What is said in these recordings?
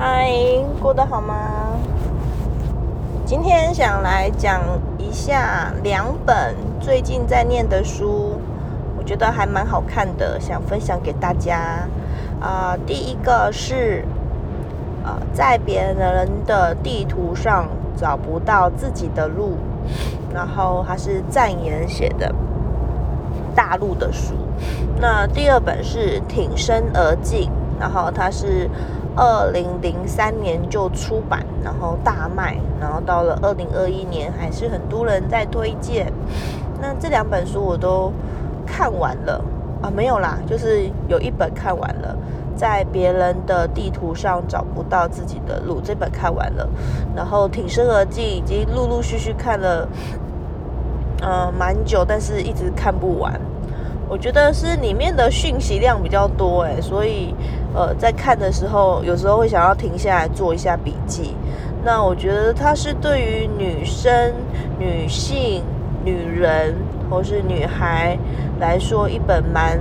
嗨，过得好吗？今天想来讲一下两本最近在念的书，我觉得还蛮好看的，想分享给大家。啊、第一个是呃，在别人的地图上找不到自己的路，然后它是赞言写的大陆的书。那第二本是挺身而进，然后它是二零零三年就出版，然后大卖，然后到了二零二一年还是很多人在推荐。那这两本书我都看完了啊，没有啦，就是有一本看完了，在别人的地图上找不到自己的路，这本看完了，然后挺身而进已经陆陆续续看了，呃，蛮久，但是一直看不完。我觉得是里面的讯息量比较多诶，所以呃，在看的时候，有时候会想要停下来做一下笔记。那我觉得它是对于女生、女性、女人或是女孩来说一本蛮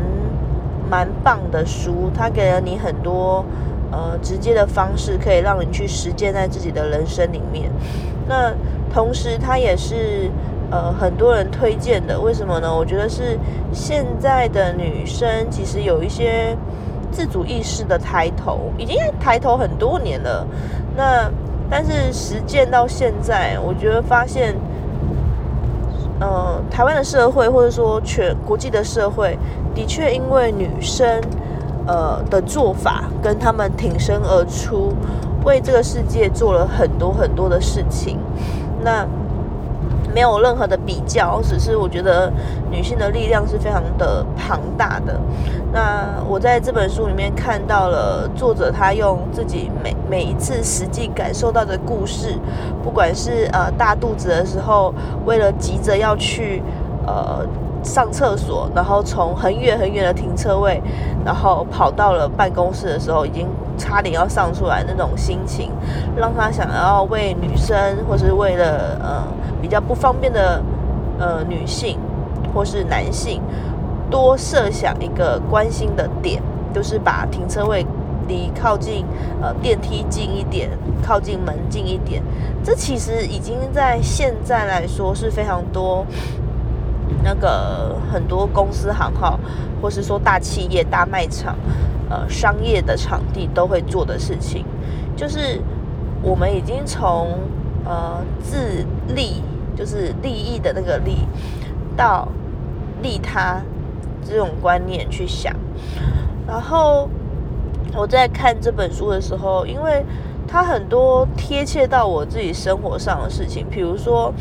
蛮棒的书，它给了你很多呃直接的方式，可以让你去实践在自己的人生里面。那同时，它也是。呃，很多人推荐的，为什么呢？我觉得是现在的女生其实有一些自主意识的抬头，已经抬头很多年了。那但是实践到现在，我觉得发现，呃，台湾的社会或者说全国际的社会，的确因为女生呃的做法跟他们挺身而出，为这个世界做了很多很多的事情。那没有任何的比较，只是我觉得女性的力量是非常的庞大的。那我在这本书里面看到了作者他用自己每每一次实际感受到的故事，不管是呃大肚子的时候，为了急着要去呃上厕所，然后从很远很远的停车位，然后跑到了办公室的时候，已经差点要上出来那种心情，让他想要为女生或是为了呃。比较不方便的呃女性或是男性，多设想一个关心的点，就是把停车位离靠近呃电梯近一点，靠近门近一点。这其实已经在现在来说是非常多那个很多公司行号，或是说大企业、大卖场、呃商业的场地都会做的事情，就是我们已经从。呃，自立就是利益的那个利，到利他这种观念去想。然后我在看这本书的时候，因为它很多贴切到我自己生活上的事情，比如说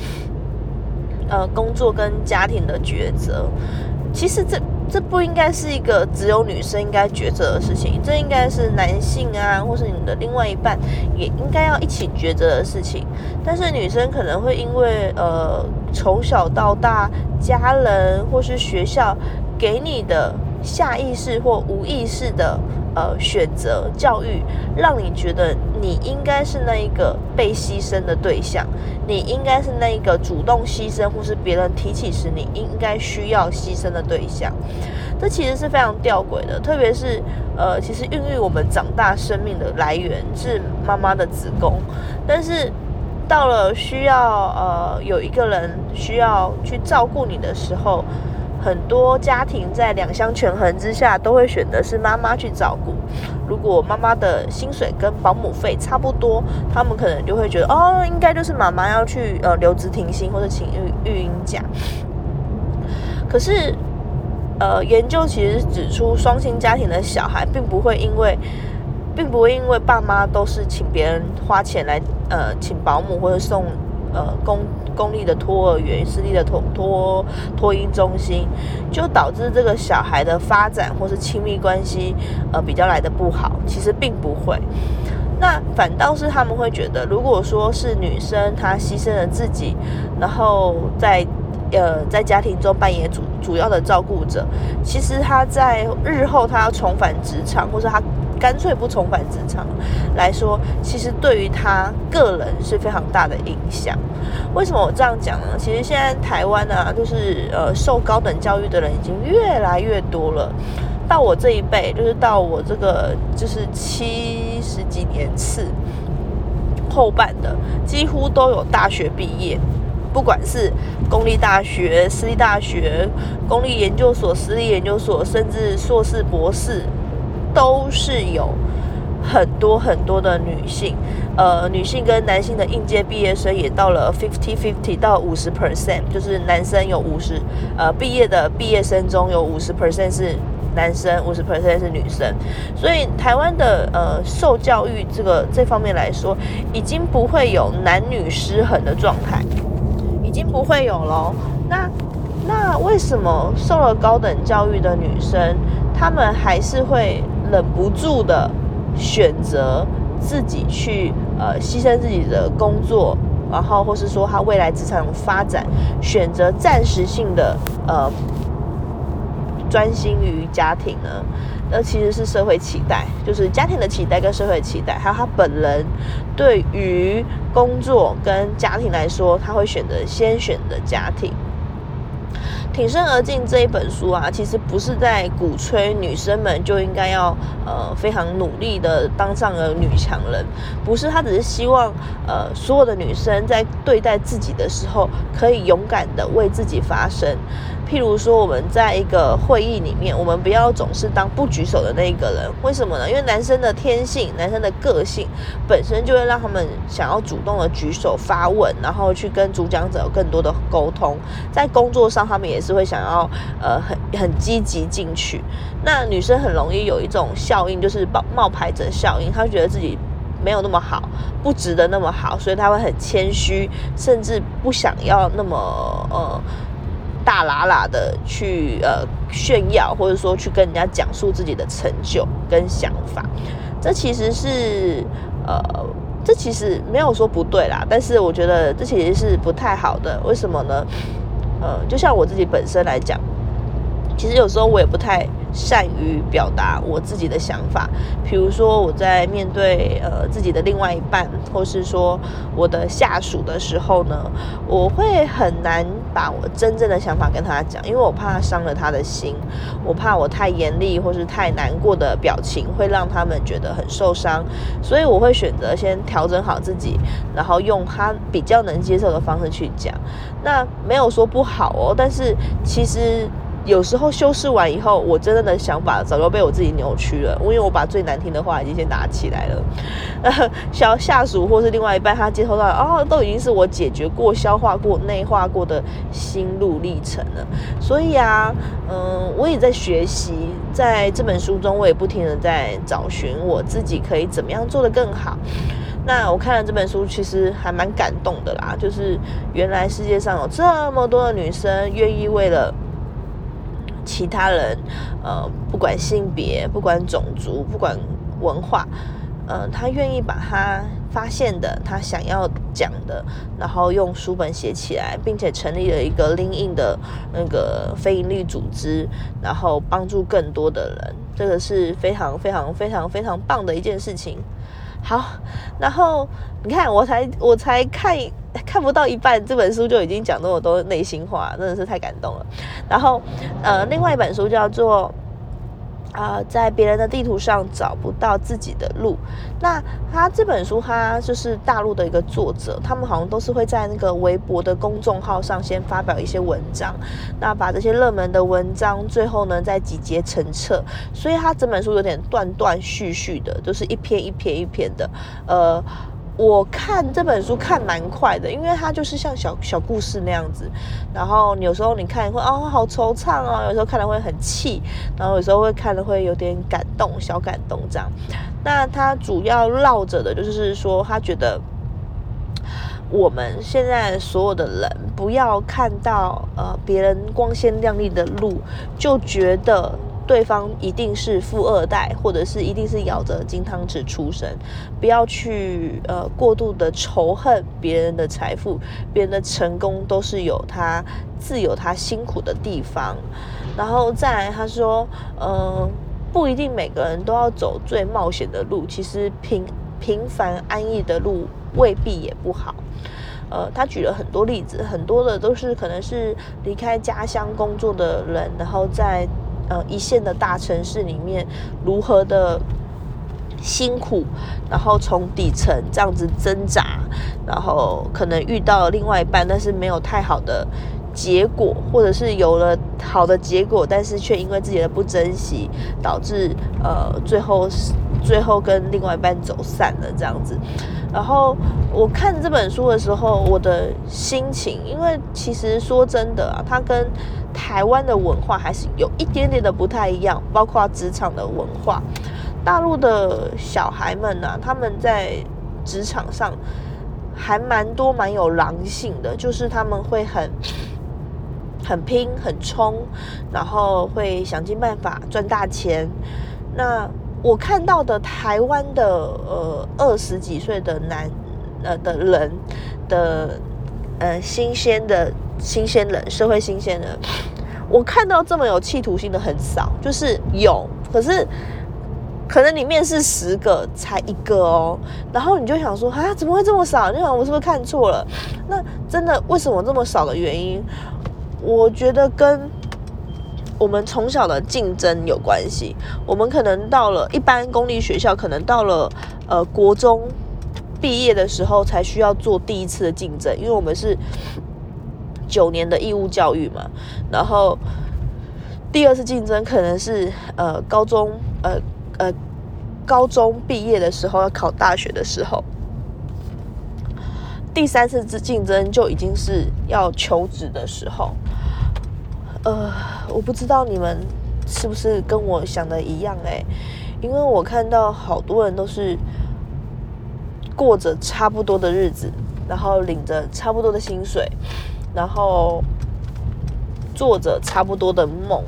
呃工作跟家庭的抉择，其实这。这不应该是一个只有女生应该抉择的事情，这应该是男性啊，或是你的另外一半也应该要一起抉择的事情。但是女生可能会因为呃从小到大家人或是学校给你的下意识或无意识的。呃，选择教育让你觉得你应该是那一个被牺牲的对象，你应该是那一个主动牺牲，或是别人提起时你应该需要牺牲的对象。这其实是非常吊诡的，特别是呃，其实孕育我们长大生命的来源是妈妈的子宫，但是到了需要呃有一个人需要去照顾你的时候。很多家庭在两相权衡之下，都会选择是妈妈去照顾。如果妈妈的薪水跟保姆费差不多，他们可能就会觉得，哦，应该就是妈妈要去呃留职停薪或者请育育婴假。可是，呃，研究其实指出，双薪家庭的小孩并不会因为，并不会因为爸妈都是请别人花钱来呃请保姆或者送。呃，公公立的托儿园、私立的托托托婴中心，就导致这个小孩的发展或是亲密关系，呃，比较来的不好。其实并不会，那反倒是他们会觉得，如果说是女生她牺牲了自己，然后在呃在家庭中扮演主主要的照顾者，其实她在日后她要重返职场，或者她。干脆不重返职场来说，其实对于他个人是非常大的影响。为什么我这样讲呢？其实现在台湾啊，就是呃受高等教育的人已经越来越多了。到我这一辈，就是到我这个就是七十几年次后半的，几乎都有大学毕业，不管是公立大学、私立大学、公立研究所、私立研究所，甚至硕士、博士，都是有。很多很多的女性，呃，女性跟男性的应届毕业生也到了 fifty fifty 到五十 percent，就是男生有五十，呃，毕业的毕业生中有五十 percent 是男生，五十 percent 是女生，所以台湾的呃受教育这个这方面来说，已经不会有男女失衡的状态，已经不会有了。那那为什么受了高等教育的女生，她们还是会忍不住的？选择自己去呃牺牲自己的工作，然后或是说他未来职场发展，选择暂时性的呃专心于家庭呢？那其实是社会期待，就是家庭的期待跟社会期待，还有他本人对于工作跟家庭来说，他会选择先选择家庭。挺身而进这一本书啊，其实不是在鼓吹女生们就应该要呃非常努力的当上了女强人，不是，他只是希望呃所有的女生在对待自己的时候，可以勇敢的为自己发声。譬如说，我们在一个会议里面，我们不要总是当不举手的那一个人。为什么呢？因为男生的天性，男生的个性本身就会让他们想要主动的举手发问，然后去跟主讲者有更多的沟通。在工作上，他们也是会想要呃很很积极进取。那女生很容易有一种效应，就是冒冒牌者效应，她觉得自己没有那么好，不值得那么好，所以她会很谦虚，甚至不想要那么呃。大喇喇的去呃炫耀，或者说去跟人家讲述自己的成就跟想法，这其实是呃，这其实没有说不对啦，但是我觉得这其实是不太好的。为什么呢？呃，就像我自己本身来讲，其实有时候我也不太。善于表达我自己的想法，比如说我在面对呃自己的另外一半，或是说我的下属的时候呢，我会很难把我真正的想法跟他讲，因为我怕伤了他的心，我怕我太严厉或是太难过的表情会让他们觉得很受伤，所以我会选择先调整好自己，然后用他比较能接受的方式去讲。那没有说不好哦，但是其实。有时候修饰完以后，我真正的想法早就被我自己扭曲了。因为我把最难听的话已经先拿起来了。小下属或是另外一半，他接收到哦，都已经是我解决过、消化过、内化过的心路历程了。所以啊，嗯，我也在学习，在这本书中，我也不停的在找寻我自己可以怎么样做得更好。那我看了这本书，其实还蛮感动的啦。就是原来世界上有这么多的女生愿意为了。其他人，呃，不管性别，不管种族，不管文化，呃，他愿意把他发现的，他想要讲的，然后用书本写起来，并且成立了一个另应的那个非营利组织，然后帮助更多的人，这个是非常非常非常非常棒的一件事情。好，然后你看，我才我才看 看不到一半，这本书就已经讲那么多内心话，真的是太感动了。然后，呃，另外一本书叫做。啊，在别人的地图上找不到自己的路。那他这本书，他就是大陆的一个作者，他们好像都是会在那个微博的公众号上先发表一些文章，那把这些热门的文章，最后呢再集结成册。所以他整本书有点断断续续的，就是一篇一篇一篇的，呃。我看这本书看蛮快的，因为它就是像小小故事那样子。然后有时候你看会哦好惆怅啊，有时候看了会很气，然后有时候会看了会有点感动，小感动这样。那他主要绕着的就是说，他觉得我们现在所有的人不要看到呃别人光鲜亮丽的路，就觉得。对方一定是富二代，或者是一定是咬着金汤匙出生，不要去呃过度的仇恨别人的财富，别人的成功都是有他自有他辛苦的地方。然后再来，他说，嗯，不一定每个人都要走最冒险的路，其实平平凡安逸的路未必也不好。呃，他举了很多例子，很多的都是可能是离开家乡工作的人，然后在。呃一线的大城市里面如何的辛苦，然后从底层这样子挣扎，然后可能遇到另外一半，但是没有太好的结果，或者是有了好的结果，但是却因为自己的不珍惜，导致呃最后最后跟另外一半走散了这样子。然后我看这本书的时候，我的心情，因为其实说真的啊，它跟台湾的文化还是有一点点的不太一样，包括职场的文化。大陆的小孩们呢，他们在职场上还蛮多蛮有狼性的，就是他们会很很拼、很冲，然后会想尽办法赚大钱。那我看到的台湾的呃二十几岁的男呃的人的呃新鲜的新鲜人社会新鲜人，我看到这么有企图心的很少，就是有，可是可能你面试十个才一个哦，然后你就想说啊怎么会这么少？你想我是不是看错了？那真的为什么这么少的原因，我觉得跟。我们从小的竞争有关系，我们可能到了一般公立学校，可能到了呃国中毕业的时候才需要做第一次的竞争，因为我们是九年的义务教育嘛。然后第二次竞争可能是呃高中呃呃高中毕业的时候要考大学的时候，第三次之竞争就已经是要求职的时候。呃，我不知道你们是不是跟我想的一样哎，因为我看到好多人都是过着差不多的日子，然后领着差不多的薪水，然后做着差不多的梦，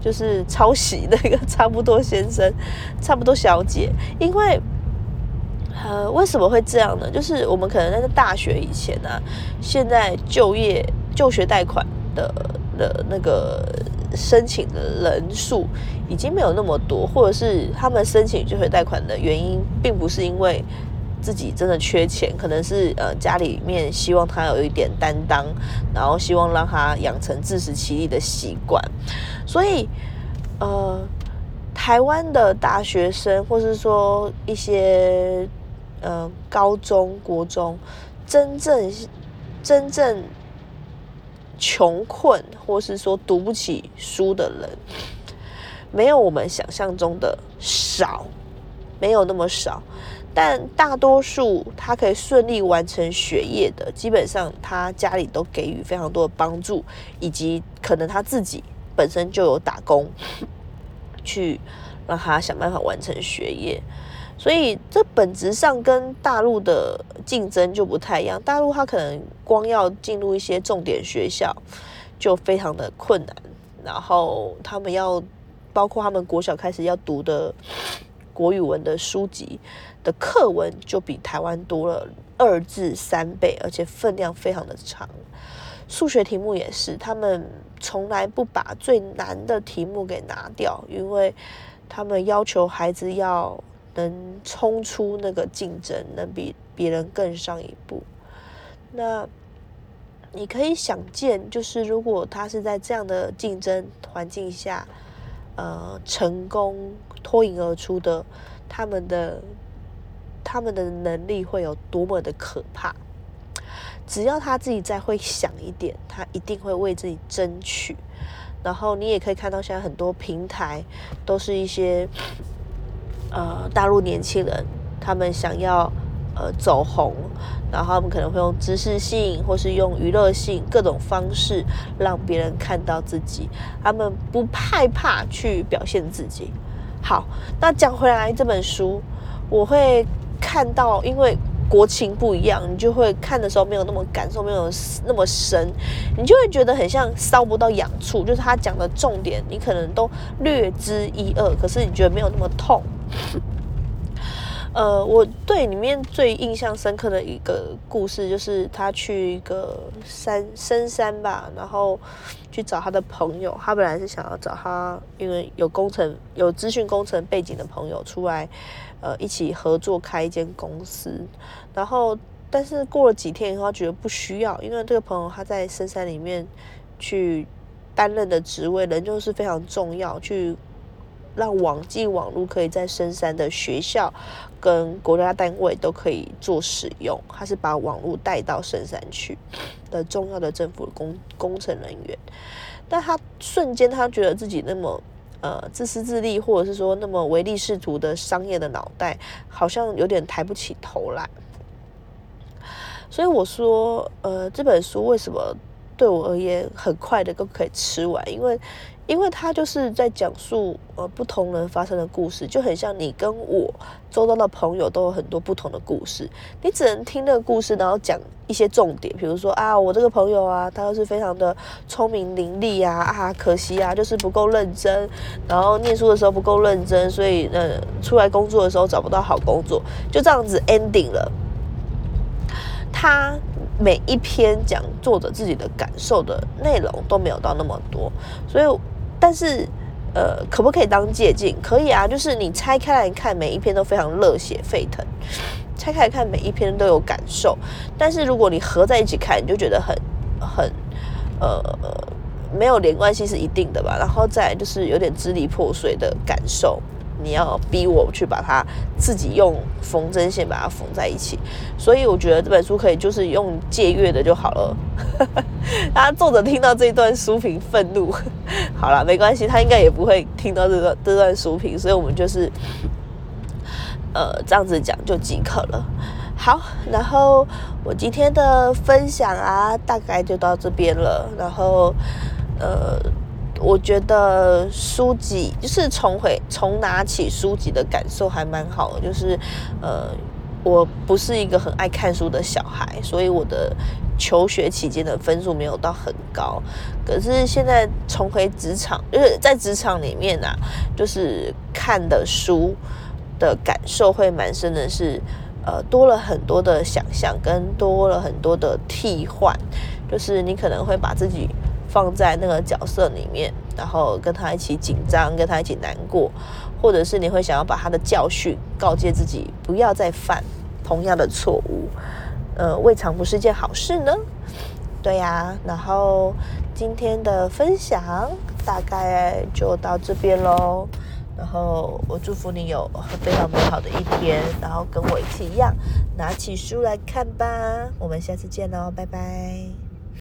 就是抄袭那个差不多先生、差不多小姐。因为呃，为什么会这样呢？就是我们可能在大学以前呢，现在就业就学贷款的。的那个申请的人数已经没有那么多，或者是他们申请就学贷款的原因，并不是因为自己真的缺钱，可能是呃家里面希望他有一点担当，然后希望让他养成自食其力的习惯。所以呃，台湾的大学生，或是说一些呃高中国中，真正真正。穷困，或是说读不起书的人，没有我们想象中的少，没有那么少。但大多数他可以顺利完成学业的，基本上他家里都给予非常多的帮助，以及可能他自己本身就有打工，去让他想办法完成学业。所以这本质上跟大陆的竞争就不太一样。大陆它可能光要进入一些重点学校就非常的困难，然后他们要包括他们国小开始要读的国语文的书籍的课文就比台湾多了二至三倍，而且分量非常的长。数学题目也是，他们从来不把最难的题目给拿掉，因为他们要求孩子要。能冲出那个竞争，能比别人更上一步。那你可以想见，就是如果他是在这样的竞争环境下，呃，成功脱颖而出的，他们的他们的能力会有多么的可怕。只要他自己再会想一点，他一定会为自己争取。然后你也可以看到，现在很多平台都是一些。呃，大陆年轻人他们想要呃走红，然后他们可能会用知识性或是用娱乐性各种方式让别人看到自己，他们不害怕去表现自己。好，那讲回来这本书，我会看到，因为国情不一样，你就会看的时候没有那么感受，没有那么深，你就会觉得很像烧不到痒处，就是他讲的重点，你可能都略知一二，可是你觉得没有那么痛。呃，我对里面最印象深刻的一个故事，就是他去一个山深山吧，然后去找他的朋友。他本来是想要找他，因为有工程、有资讯工程背景的朋友出来，呃，一起合作开一间公司。然后，但是过了几天以后，他觉得不需要，因为这个朋友他在深山里面去担任的职位，仍旧是非常重要，去让网际网络可以在深山的学校跟国家单位都可以做使用。他是把网络带到深山去的重要的政府工工程人员，但他瞬间他觉得自己那么呃自私自利，或者是说那么唯利是图的商业的脑袋，好像有点抬不起头来。所以我说，呃，这本书为什么？对我而言，很快的都可以吃完，因为，因为他就是在讲述呃不同人发生的故事，就很像你跟我周遭的朋友都有很多不同的故事，你只能听那个故事，然后讲一些重点，比如说啊，我这个朋友啊，他是非常的聪明伶俐啊，啊，可惜啊，就是不够认真，然后念书的时候不够认真，所以呃，出来工作的时候找不到好工作，就这样子 ending 了，他。每一篇讲作者自己的感受的内容都没有到那么多，所以，但是，呃，可不可以当借鉴？可以啊，就是你拆开来看，每一篇都非常热血沸腾，拆开来看每一篇都有感受。但是如果你合在一起看，你就觉得很很呃没有连贯性是一定的吧。然后再就是有点支离破碎的感受。你要逼我去把它自己用缝针线把它缝在一起，所以我觉得这本书可以就是用借阅的就好了。他作者听到这段书评愤怒，好了，没关系，他应该也不会听到这段这段书评，所以我们就是呃这样子讲就即可了。好，然后我今天的分享啊，大概就到这边了，然后呃。我觉得书籍就是重回重拿起书籍的感受还蛮好的，就是呃，我不是一个很爱看书的小孩，所以我的求学期间的分数没有到很高。可是现在重回职场，就是在职场里面啊，就是看的书的感受会蛮深的，是呃多了很多的想象，跟多了很多的替换，就是你可能会把自己。放在那个角色里面，然后跟他一起紧张，跟他一起难过，或者是你会想要把他的教训告诫自己，不要再犯同样的错误，呃，未尝不是件好事呢。对呀，然后今天的分享大概就到这边喽。然后我祝福你有非常美好的一天，然后跟我一起一样拿起书来看吧。我们下次见喽，拜拜。